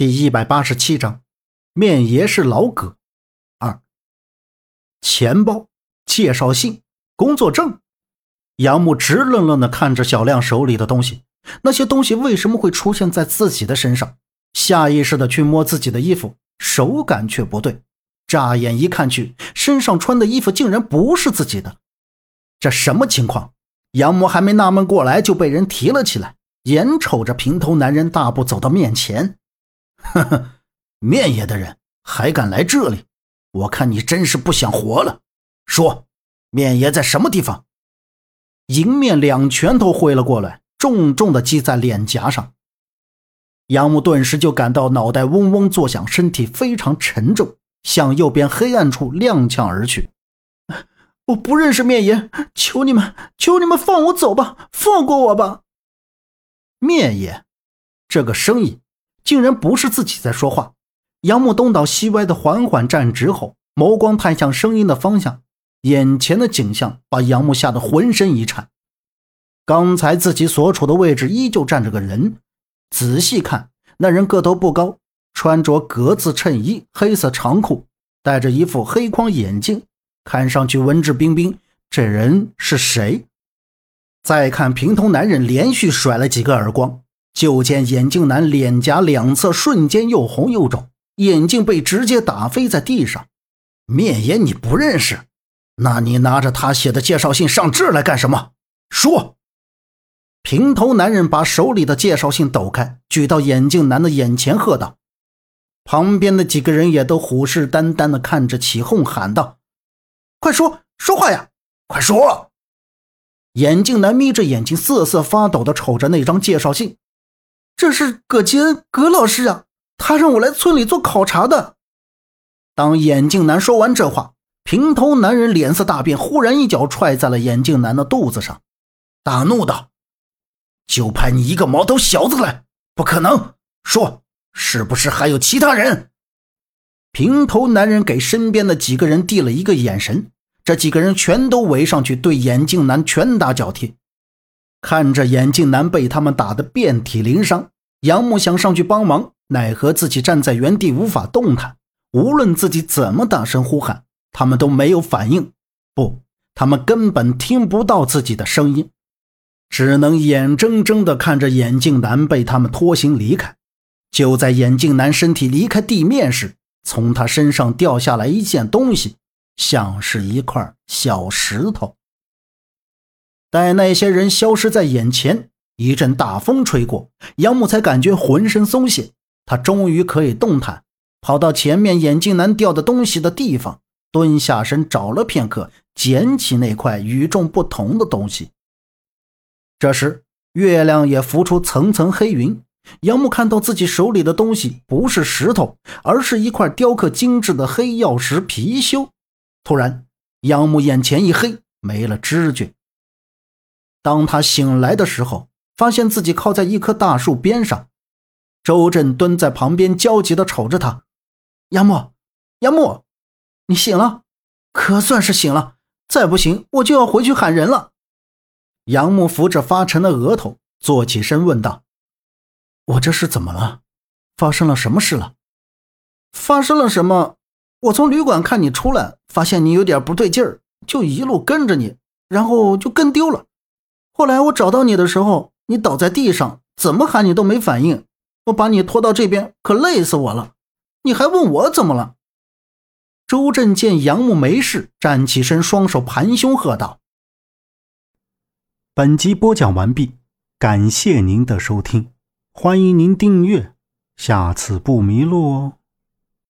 第一百八十七章，面爷是老葛。二，钱包、介绍信、工作证。杨木直愣愣的看着小亮手里的东西，那些东西为什么会出现在自己的身上？下意识的去摸自己的衣服，手感却不对。乍眼一看去，身上穿的衣服竟然不是自己的，这什么情况？杨木还没纳闷过来，就被人提了起来，眼瞅着平头男人大步走到面前。呵呵，面爷的人还敢来这里？我看你真是不想活了。说，面爷在什么地方？迎面两拳头挥了过来，重重的击在脸颊上。杨木顿时就感到脑袋嗡嗡作响，身体非常沉重，向右边黑暗处踉跄而去。我不认识面爷，求你们，求你们放我走吧，放过我吧。面爷，这个声音。竟然不是自己在说话。杨木东倒西歪的缓缓站直后，眸光看向声音的方向，眼前的景象把杨木吓得浑身一颤。刚才自己所处的位置依旧站着个人，仔细看，那人个头不高，穿着格子衬衣、黑色长裤，戴着一副黑框眼镜，看上去文质彬彬。这人是谁？再看平头男人，连续甩了几个耳光。就见眼镜男脸颊两侧瞬间又红又肿，眼镜被直接打飞在地上。面爷你不认识？那你拿着他写的介绍信上这来干什么？说！平头男人把手里的介绍信抖开，举到眼镜男的眼前，喝道：“旁边的几个人也都虎视眈眈地看着，起哄喊道：‘快说说话呀！快说！’眼镜男眯着眼睛，瑟瑟发抖地瞅着那张介绍信。这是葛吉恩，葛老师啊，他让我来村里做考察的。当眼镜男说完这话，平头男人脸色大变，忽然一脚踹在了眼镜男的肚子上，大怒道：“就派你一个毛头小子来？不可能！说，是不是还有其他人？”平头男人给身边的几个人递了一个眼神，这几个人全都围上去，对眼镜男拳打脚踢。看着眼镜男被他们打得遍体鳞伤，杨木想上去帮忙，奈何自己站在原地无法动弹。无论自己怎么大声呼喊，他们都没有反应。不，他们根本听不到自己的声音，只能眼睁睁地看着眼镜男被他们拖行离开。就在眼镜男身体离开地面时，从他身上掉下来一件东西，像是一块小石头。待那些人消失在眼前，一阵大风吹过，杨木才感觉浑身松懈。他终于可以动弹，跑到前面眼镜男掉的东西的地方，蹲下身找了片刻，捡起那块与众不同的东西。这时，月亮也浮出层层黑云。杨木看到自己手里的东西不是石头，而是一块雕刻精致的黑曜石貔貅。突然，杨木眼前一黑，没了知觉。当他醒来的时候，发现自己靠在一棵大树边上，周震蹲在旁边，焦急地瞅着他。杨木，杨木，你醒了，可算是醒了。再不行，我就要回去喊人了。杨木扶着发沉的额头，坐起身问道：“我这是怎么了？发生了什么事了？发生了什么？我从旅馆看你出来，发现你有点不对劲儿，就一路跟着你，然后就跟丢了。”后来我找到你的时候，你倒在地上，怎么喊你都没反应。我把你拖到这边，可累死我了。你还问我怎么了？周震见杨木没事，站起身，双手盘胸，喝道：“本集播讲完毕，感谢您的收听，欢迎您订阅，下次不迷路哦。”